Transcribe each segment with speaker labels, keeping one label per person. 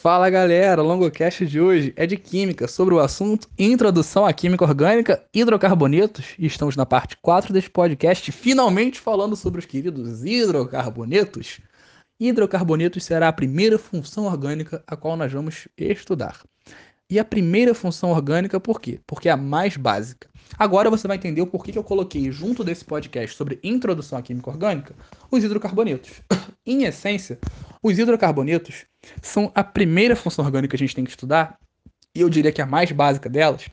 Speaker 1: Fala galera, o longocast de hoje é de química, sobre o assunto Introdução à Química Orgânica, Hidrocarbonetos. E estamos na parte 4 deste podcast, finalmente falando sobre os queridos hidrocarbonetos. Hidrocarbonetos será a primeira função orgânica a qual nós vamos estudar. E a primeira função orgânica, por quê? Porque é a mais básica. Agora você vai entender o porquê que eu coloquei junto desse podcast sobre Introdução à Química Orgânica os hidrocarbonetos. em essência, os hidrocarbonetos são a primeira função orgânica que a gente tem que estudar, e eu diria que a mais básica delas,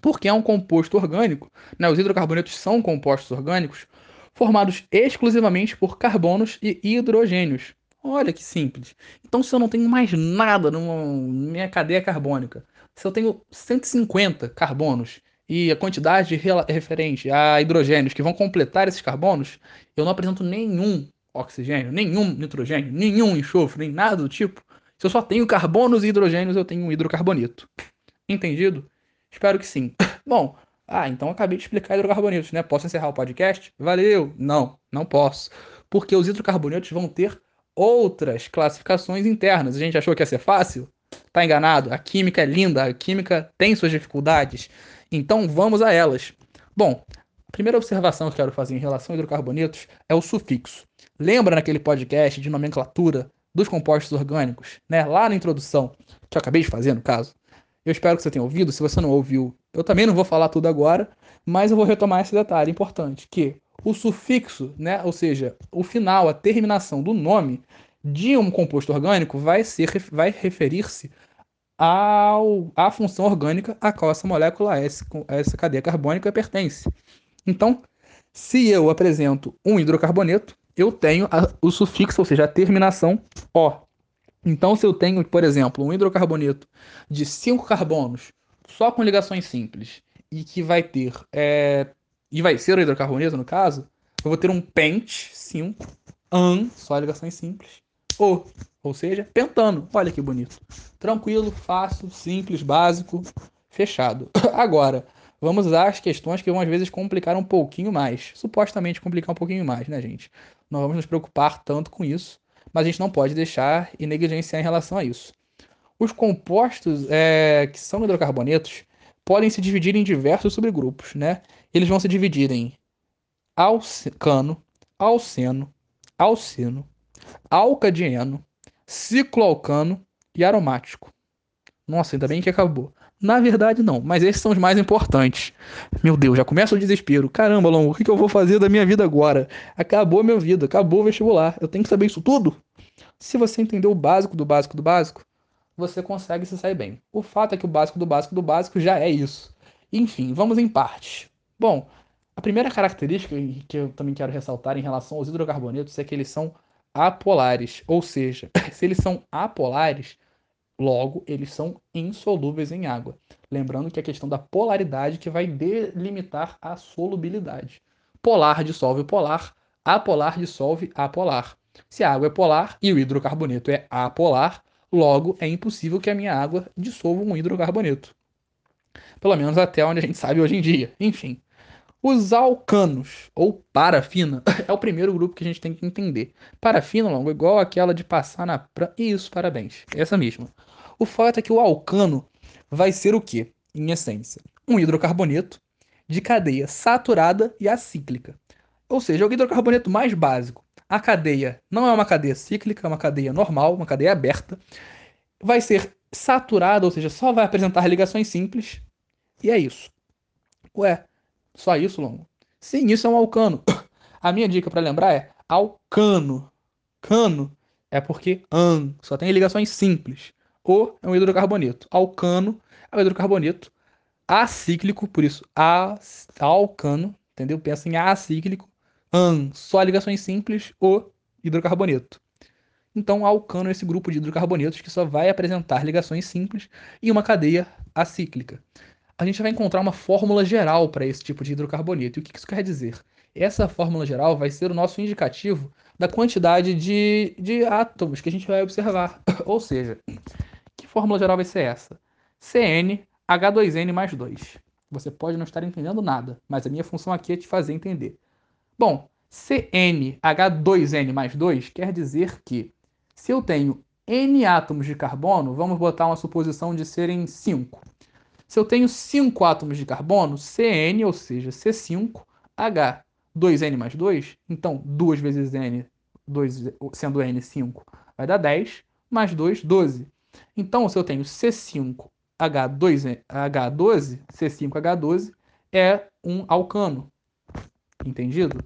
Speaker 1: porque é um composto orgânico, né? os hidrocarbonetos são compostos orgânicos formados exclusivamente por carbonos e hidrogênios. Olha que simples. Então, se eu não tenho mais nada na minha cadeia carbônica, se eu tenho 150 carbonos e a quantidade referente a hidrogênios que vão completar esses carbonos, eu não apresento nenhum oxigênio, nenhum nitrogênio, nenhum enxofre, nem nada do tipo. Se eu só tenho carbonos e hidrogênios, eu tenho um hidrocarboneto. Entendido? Espero que sim. Bom, ah, então acabei de explicar hidrocarbonetos, né? Posso encerrar o podcast? Valeu! Não, não posso. Porque os hidrocarbonetos vão ter outras classificações internas. A gente achou que ia ser fácil? Tá enganado. A química é linda, a química tem suas dificuldades. Então vamos a elas. Bom, a primeira observação que quero fazer em relação a hidrocarbonetos é o sufixo. Lembra naquele podcast de nomenclatura dos compostos orgânicos, né? Lá na introdução, que eu acabei de fazer, no caso. Eu espero que você tenha ouvido. Se você não ouviu, eu também não vou falar tudo agora, mas eu vou retomar esse detalhe importante, que o sufixo, né, ou seja, o final, a terminação do nome de um composto orgânico vai ser vai referir-se ao à função orgânica a qual essa molécula, essa, essa cadeia carbônica pertence. Então, se eu apresento um hidrocarboneto, eu tenho a, o sufixo, ou seja, a terminação O. Então, se eu tenho, por exemplo, um hidrocarboneto de 5 carbonos, só com ligações simples, e que vai ter, é, e vai ser o hidrocarboneto no caso, eu vou ter um pent 5, an, só ligações simples, O, ou seja, pentano. Olha que bonito. Tranquilo, fácil, simples, básico, fechado. Agora, vamos às questões que vão às vezes complicar um pouquinho mais. Supostamente complicar um pouquinho mais, né, gente? não vamos nos preocupar tanto com isso, mas a gente não pode deixar e negligenciar em relação a isso. Os compostos é, que são hidrocarbonetos podem se dividir em diversos subgrupos, né? Eles vão se dividir em alcano, alceno, alcino, alcadieno, cicloalcano e aromático. Nossa, ainda bem que acabou. Na verdade, não, mas esses são os mais importantes. Meu Deus, já começa o desespero. Caramba, Longo, o que eu vou fazer da minha vida agora? Acabou a minha vida, acabou o vestibular. Eu tenho que saber isso tudo? Se você entender o básico do básico do básico, você consegue se sair bem. O fato é que o básico do básico do básico já é isso. Enfim, vamos em partes. Bom, a primeira característica que eu também quero ressaltar em relação aos hidrocarbonetos é que eles são apolares. Ou seja, se eles são apolares, Logo, eles são insolúveis em água. Lembrando que é a questão da polaridade que vai delimitar a solubilidade. Polar dissolve polar, apolar dissolve apolar. Se a água é polar e o hidrocarboneto é apolar, logo é impossível que a minha água dissolva um hidrocarboneto. Pelo menos até onde a gente sabe hoje em dia. Enfim. Os alcanos, ou parafina, é o primeiro grupo que a gente tem que entender. Parafina, longo, igual aquela de passar na... Pra... Isso, parabéns. Essa mesma. O fato é que o alcano vai ser o quê? Em essência, um hidrocarboneto de cadeia saturada e acíclica. Ou seja, é o hidrocarboneto mais básico. A cadeia não é uma cadeia cíclica, é uma cadeia normal, uma cadeia aberta. Vai ser saturada, ou seja, só vai apresentar ligações simples. E é isso. Ué, só isso, Longo? Sim, isso é um alcano. A minha dica para lembrar é alcano. Cano é porque an, só tem ligações simples. O é um hidrocarboneto. Alcano é um hidrocarboneto acíclico, por isso a, alcano, entendeu? Pensa em acíclico. An, só ligações simples, o hidrocarboneto. Então, alcano esse grupo de hidrocarbonetos que só vai apresentar ligações simples e uma cadeia acíclica. A gente vai encontrar uma fórmula geral para esse tipo de hidrocarboneto. E o que isso quer dizer? Essa fórmula geral vai ser o nosso indicativo da quantidade de, de átomos que a gente vai observar. Ou seja, fórmula geral vai ser essa: CnH2n mais 2. Você pode não estar entendendo nada, mas a minha função aqui é te fazer entender. Bom, CnH2n mais 2 quer dizer que se eu tenho N átomos de carbono, vamos botar uma suposição de serem 5. Se eu tenho 5 átomos de carbono, CN, ou seja, C5H, 2N mais 2, então 2 vezes N, 2, sendo N 5, vai dar 10, mais 2, 12. Então, se eu tenho C5H2, H12, C5H12 é um alcano. Entendido?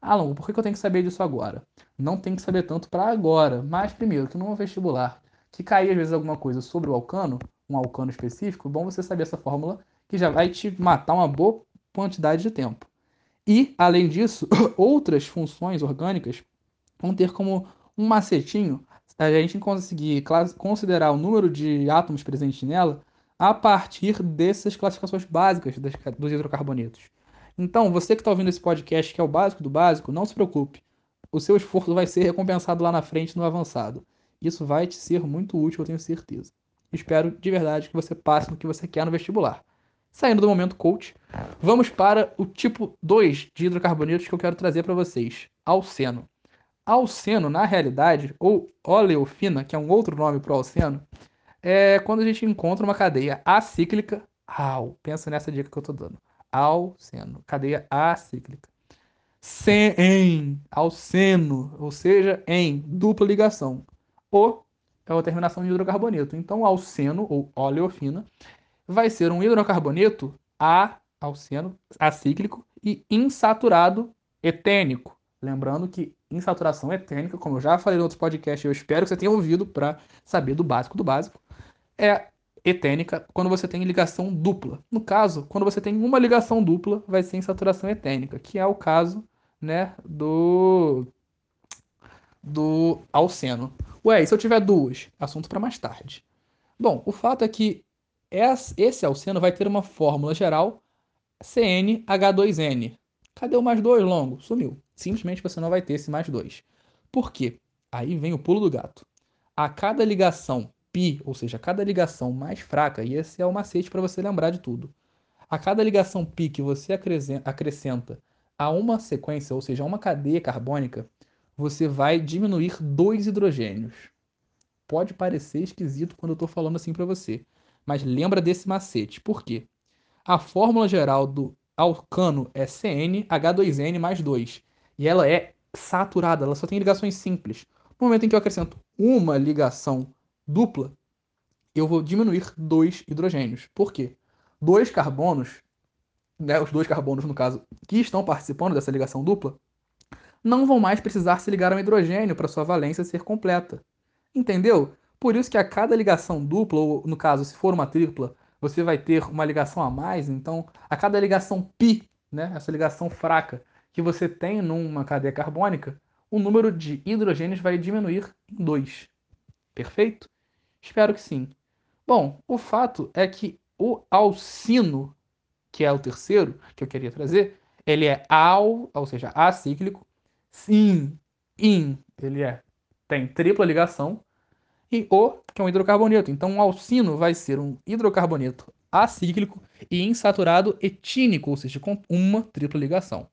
Speaker 1: Ah, Longo, por que eu tenho que saber disso agora? Não tem que saber tanto para agora, mas primeiro, que no vestibular, que cair às vezes alguma coisa sobre o alcano, um alcano específico, bom você saber essa fórmula que já vai te matar uma boa quantidade de tempo. E, além disso, outras funções orgânicas vão ter como um macetinho a gente conseguir considerar o número de átomos presentes nela a partir dessas classificações básicas dos hidrocarbonetos. Então, você que está ouvindo esse podcast, que é o básico do básico, não se preocupe. O seu esforço vai ser recompensado lá na frente no avançado. Isso vai te ser muito útil, eu tenho certeza. Espero de verdade que você passe no que você quer no vestibular. Saindo do momento coach, vamos para o tipo 2 de hidrocarbonetos que eu quero trazer para vocês: alceno. Alceno, na realidade, ou oleofina, que é um outro nome para o alceno, é quando a gente encontra uma cadeia acíclica. Au, pensa nessa dica que eu estou dando. Alceno, cadeia acíclica. Sem, alceno, ou seja, em dupla ligação. O é uma terminação de hidrocarboneto. Então, alceno, ou oleofina, vai ser um hidrocarboneto A, alceno, acíclico, e insaturado etênico. Lembrando que insaturação etênica, como eu já falei em outros podcasts, eu espero que você tenha ouvido para saber do básico do básico, é etênica quando você tem ligação dupla. No caso, quando você tem uma ligação dupla, vai ser insaturação etênica, que é o caso né, do, do alceno. Ué, e se eu tiver duas? Assunto para mais tarde. Bom, o fato é que esse alceno vai ter uma fórmula geral CnH2n. Cadê o mais dois longo? Sumiu. Simplesmente você não vai ter esse mais dois. Por quê? Aí vem o pulo do gato. A cada ligação π, ou seja, cada ligação mais fraca, e esse é o macete para você lembrar de tudo. A cada ligação π que você acrescenta a uma sequência, ou seja, a uma cadeia carbônica, você vai diminuir dois hidrogênios. Pode parecer esquisito quando eu estou falando assim para você, mas lembra desse macete. Por quê? A fórmula geral do alcano é CnH2n mais 2. E ela é saturada, ela só tem ligações simples. No momento em que eu acrescento uma ligação dupla, eu vou diminuir dois hidrogênios. Por quê? Dois carbonos, né, os dois carbonos, no caso, que estão participando dessa ligação dupla, não vão mais precisar se ligar a um hidrogênio para sua valência ser completa. Entendeu? Por isso que a cada ligação dupla, ou no caso, se for uma tripla, você vai ter uma ligação a mais. Então, a cada ligação pi, né, essa ligação fraca que você tem numa cadeia carbônica, o número de hidrogênios vai diminuir em 2. Perfeito? Espero que sim. Bom, o fato é que o alcino, que é o terceiro que eu queria trazer, ele é al, ou seja, acíclico, sim, in, ele é tem tripla ligação e o, que é um hidrocarboneto. Então, o alcino vai ser um hidrocarboneto acíclico e insaturado etínico, ou seja, com uma tripla ligação.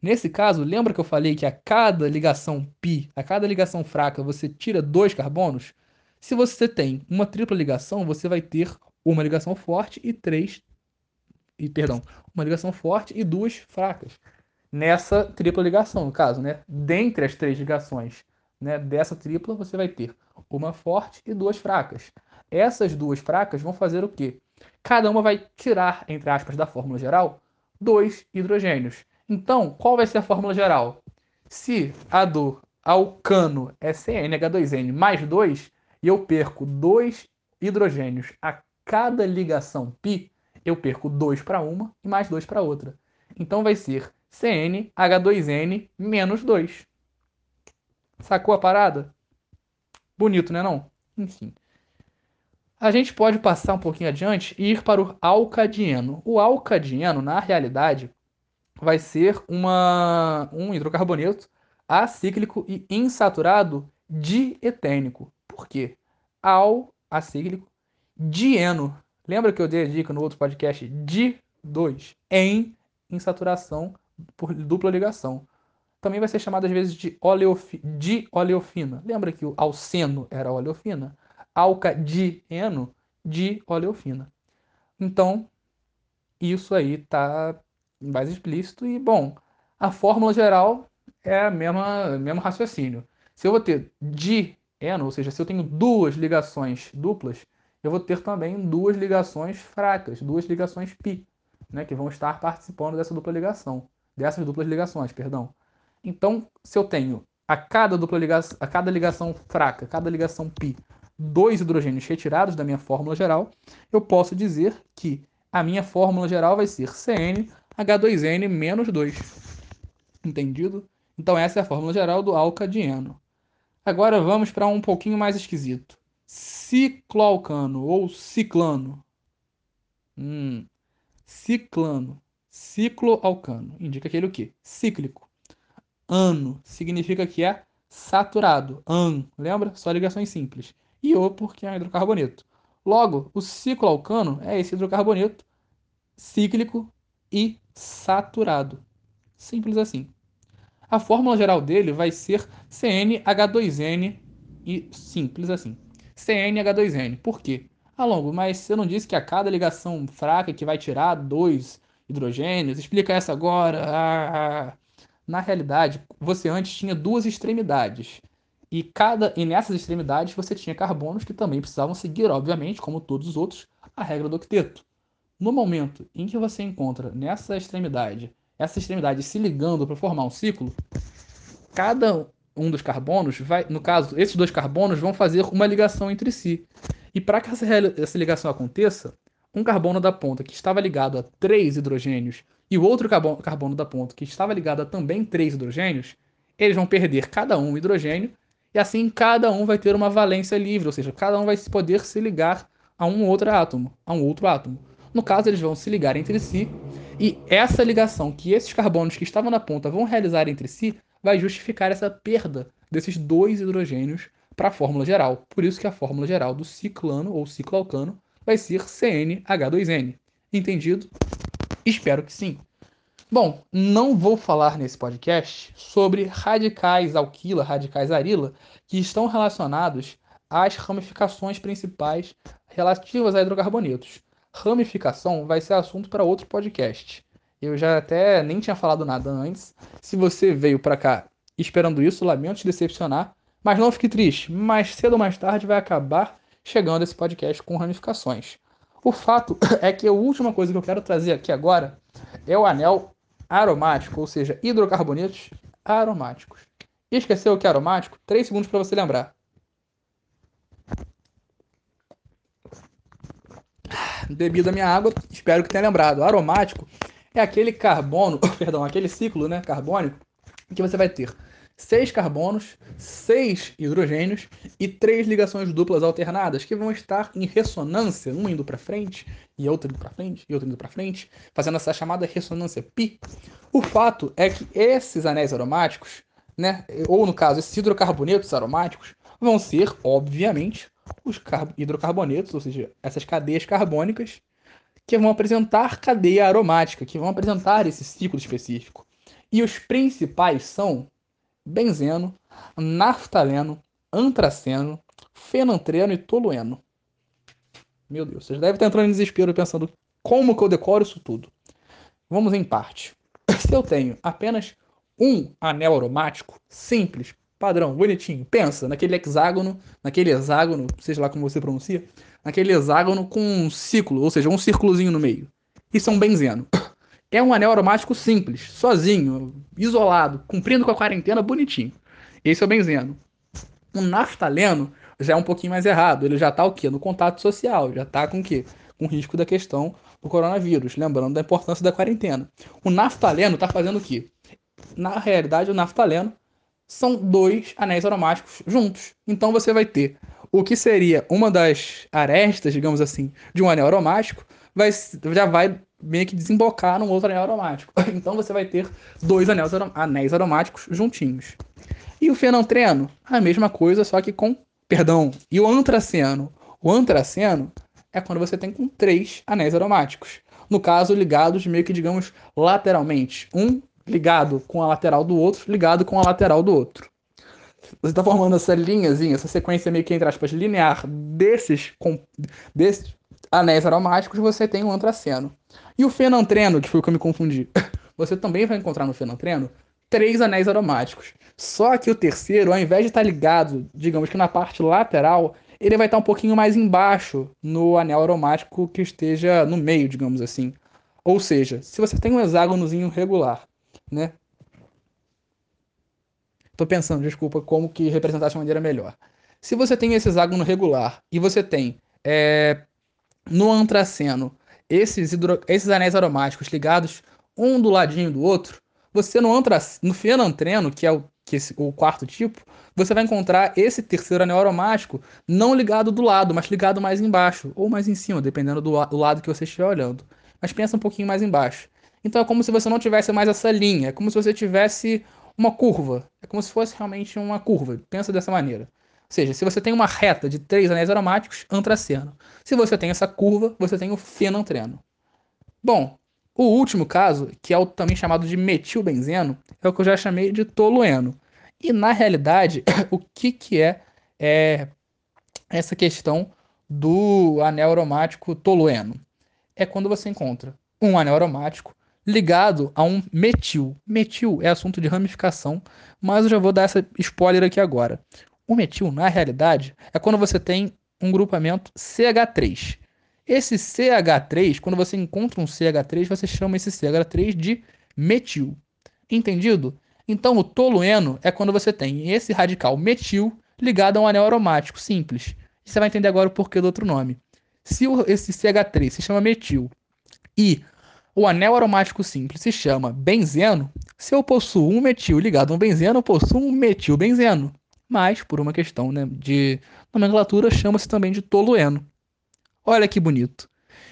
Speaker 1: Nesse caso, lembra que eu falei que a cada ligação pi, a cada ligação fraca, você tira dois carbonos? Se você tem uma tripla ligação, você vai ter uma ligação forte e três. E, perdão, uma ligação forte e duas fracas. Nessa tripla ligação, no caso, né? Dentre as três ligações né, dessa tripla, você vai ter uma forte e duas fracas. Essas duas fracas vão fazer o quê? Cada uma vai tirar, entre aspas, da fórmula geral, dois hidrogênios. Então, qual vai ser a fórmula geral? Se a do alcano é CnH2n mais 2, e eu perco dois hidrogênios a cada ligação π, eu perco 2 para uma e mais 2 para outra. Então vai ser CnH2n menos 2. Sacou a parada? Bonito, né não? Enfim. A gente pode passar um pouquinho adiante e ir para o alcadieno. O alcadieno, na realidade, vai ser uma, um hidrocarboneto acíclico e insaturado dietênico. Por quê? Al, acíclico, dieno. Lembra que eu dei a dica no outro podcast? Di 2. Em insaturação por dupla ligação. também vai ser chamado às vezes de oleofi de oleofina. Lembra que o alceno era oleofina? Alcadieno de oleofina. Então, isso aí tá mais explícito e, bom, a fórmula geral é a mesma, mesmo raciocínio. Se eu vou ter dieno, ou seja, se eu tenho duas ligações duplas, eu vou ter também duas ligações fracas, duas ligações pi, né, que vão estar participando dessa dupla ligação, dessas duplas ligações, perdão. Então, se eu tenho a cada dupla ligação, a cada ligação fraca, cada ligação pi, dois hidrogênios retirados da minha fórmula geral, eu posso dizer que a minha fórmula geral vai ser CnH2n menos 2. Entendido? Então essa é a fórmula geral do alcadieno. Agora vamos para um pouquinho mais esquisito. Cicloalcano ou ciclano. Hum, ciclano. Cicloalcano. Indica aquele o quê? Cíclico. Ano significa que é saturado. An, lembra? Só ligações simples. E O porque é hidrocarboneto. Logo, o cicloalcano é esse hidrocarboneto cíclico e saturado. Simples assim. A fórmula geral dele vai ser CnH2n e simples assim. CnH2n. Por quê? Ah, Longo, mas você não disse que a cada ligação fraca que vai tirar dois hidrogênios? Explica essa agora. Ah, na realidade, você antes tinha duas extremidades. E, cada, e nessas extremidades você tinha carbonos que também precisavam seguir, obviamente, como todos os outros, a regra do octeto. No momento em que você encontra nessa extremidade, essa extremidade se ligando para formar um ciclo, cada um dos carbonos vai, no caso, esses dois carbonos vão fazer uma ligação entre si. E para que essa, essa ligação aconteça, um carbono da ponta que estava ligado a três hidrogênios e o outro carbono, carbono da ponta que estava ligado a também três hidrogênios, eles vão perder cada um hidrogênio e assim cada um vai ter uma valência livre, ou seja, cada um vai poder se ligar a um outro átomo, a um outro átomo. No caso, eles vão se ligar entre si, e essa ligação que esses carbonos que estavam na ponta vão realizar entre si vai justificar essa perda desses dois hidrogênios para a fórmula geral. Por isso que a fórmula geral do ciclano ou cicloalcano vai ser CnH2n. Entendido? Espero que sim. Bom, não vou falar nesse podcast sobre radicais alquila, radicais arila, que estão relacionados às ramificações principais relativas a hidrocarbonetos. Ramificação vai ser assunto para outro podcast. Eu já até nem tinha falado nada antes. Se você veio para cá esperando isso, lamento te decepcionar, mas não fique triste. Mais cedo ou mais tarde vai acabar chegando esse podcast com ramificações. O fato é que a última coisa que eu quero trazer aqui agora é o anel aromático, ou seja, hidrocarbonetos aromáticos. esqueceu o que é aromático? 3 segundos para você lembrar. Bebi da minha água, espero que tenha lembrado. Aromático é aquele carbono, perdão, aquele ciclo né, carbônico que você vai ter seis carbonos, seis hidrogênios e três ligações duplas alternadas que vão estar em ressonância, um indo para frente e outro indo para frente e outro indo para frente, fazendo essa chamada ressonância pi. O fato é que esses anéis aromáticos, né, ou no caso esses hidrocarbonetos aromáticos, vão ser, obviamente, os hidrocarbonetos, ou seja, essas cadeias carbônicas que vão apresentar cadeia aromática, que vão apresentar esse ciclo específico. E os principais são benzeno, naftaleno, antraceno, fenantreno e tolueno. Meu Deus, vocês devem estar entrando em desespero pensando como que eu decoro isso tudo. Vamos em parte. Se eu tenho apenas um anel aromático, simples, padrão, bonitinho, pensa naquele hexágono, naquele hexágono, seja lá como você pronuncia, naquele hexágono com um ciclo, ou seja, um círculozinho no meio. Isso é um benzeno. É um anel aromático simples, sozinho, isolado, cumprindo com a quarentena, bonitinho. Esse é o benzeno. O naftaleno já é um pouquinho mais errado. Ele já está o quê? No contato social, já está com o quê? Com risco da questão do coronavírus, lembrando da importância da quarentena. O naftaleno está fazendo o quê? Na realidade, o naftaleno são dois anéis aromáticos juntos. Então você vai ter o que seria uma das arestas, digamos assim, de um anel aromático, vai, já vai meio que desembocar num outro anel aromático. Então você vai ter dois anéis, anéis aromáticos juntinhos. E o fenantreno, a mesma coisa, só que com, perdão, e o antraceno. O antraceno é quando você tem com três anéis aromáticos. No caso, ligados meio que, digamos, lateralmente. Um ligado com a lateral do outro, ligado com a lateral do outro. Você está formando essa linhazinha, essa sequência meio que, entre aspas, linear desses, com, desses anéis aromáticos, você tem um antraceno. E o fenantreno, que foi o que eu me confundi, você também vai encontrar no fenantreno três anéis aromáticos. Só que o terceiro, ao invés de estar ligado, digamos que na parte lateral, ele vai estar um pouquinho mais embaixo no anel aromático que esteja no meio, digamos assim. Ou seja, se você tem um hexágonozinho regular, né? Tô pensando, desculpa, como que representar de maneira melhor. Se você tem esse hexágono regular e você tem é, no antraceno esses, hidro... esses anéis aromáticos ligados um do ladinho do outro, você no, no fenantreno, que é o, que esse, o quarto tipo, você vai encontrar esse terceiro anel aromático não ligado do lado, mas ligado mais embaixo, ou mais em cima, dependendo do, do lado que você estiver olhando. Mas pensa um pouquinho mais embaixo. Então é como se você não tivesse mais essa linha, é como se você tivesse uma curva. É como se fosse realmente uma curva. Pensa dessa maneira. Ou seja, se você tem uma reta de três anéis aromáticos, antraceno. Se você tem essa curva, você tem o fenantreno. Bom, o último caso, que é o também chamado de metilbenzeno, é o que eu já chamei de tolueno. E na realidade, o que, que é, é essa questão do anel aromático tolueno? É quando você encontra um anel aromático ligado a um metil. Metil é assunto de ramificação, mas eu já vou dar essa spoiler aqui agora. O metil, na realidade, é quando você tem um grupamento CH3. Esse CH3, quando você encontra um CH3, você chama esse CH3 de metil. Entendido? Então, o tolueno é quando você tem esse radical metil ligado a um anel aromático simples. E você vai entender agora o porquê do outro nome. Se esse CH3 se chama metil e o anel aromático simples se chama benzeno. Se eu possuo um metil ligado a um benzeno, eu possuo um metilbenzeno. Mas, por uma questão né, de nomenclatura, chama-se também de tolueno. Olha que bonito.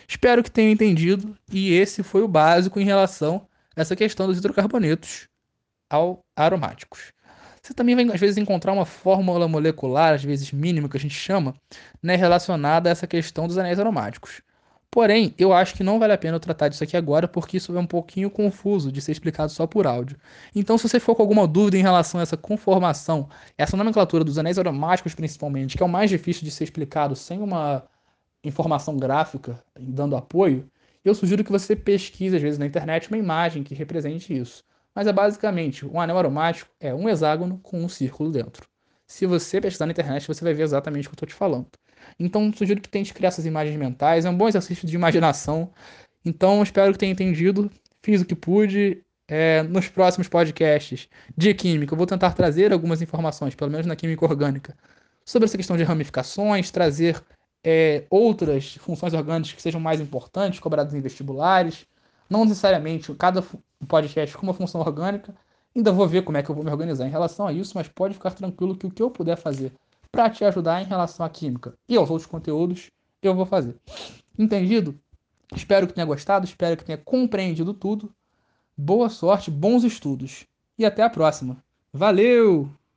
Speaker 1: Espero que tenham entendido e esse foi o básico em relação a essa questão dos hidrocarbonetos ao aromáticos. Você também vai, às vezes, encontrar uma fórmula molecular, às vezes mínima, que a gente chama, né, relacionada a essa questão dos anéis aromáticos. Porém, eu acho que não vale a pena eu tratar disso aqui agora, porque isso é um pouquinho confuso de ser explicado só por áudio. Então, se você for com alguma dúvida em relação a essa conformação, essa nomenclatura dos anéis aromáticos principalmente, que é o mais difícil de ser explicado sem uma informação gráfica dando apoio, eu sugiro que você pesquise, às vezes, na internet uma imagem que represente isso. Mas é basicamente, um anel aromático é um hexágono com um círculo dentro. Se você pesquisar na internet, você vai ver exatamente o que eu estou te falando. Então, sugiro que tente criar essas imagens mentais. É um bom exercício de imaginação. Então, espero que tenha entendido. Fiz o que pude. É, nos próximos podcasts de química, eu vou tentar trazer algumas informações, pelo menos na química orgânica, sobre essa questão de ramificações, trazer é, outras funções orgânicas que sejam mais importantes, cobradas em vestibulares. Não necessariamente cada podcast com uma função orgânica. Ainda vou ver como é que eu vou me organizar em relação a isso, mas pode ficar tranquilo que o que eu puder fazer para te ajudar em relação à química e aos outros conteúdos, eu vou fazer. Entendido? Espero que tenha gostado, espero que tenha compreendido tudo. Boa sorte, bons estudos e até a próxima. Valeu!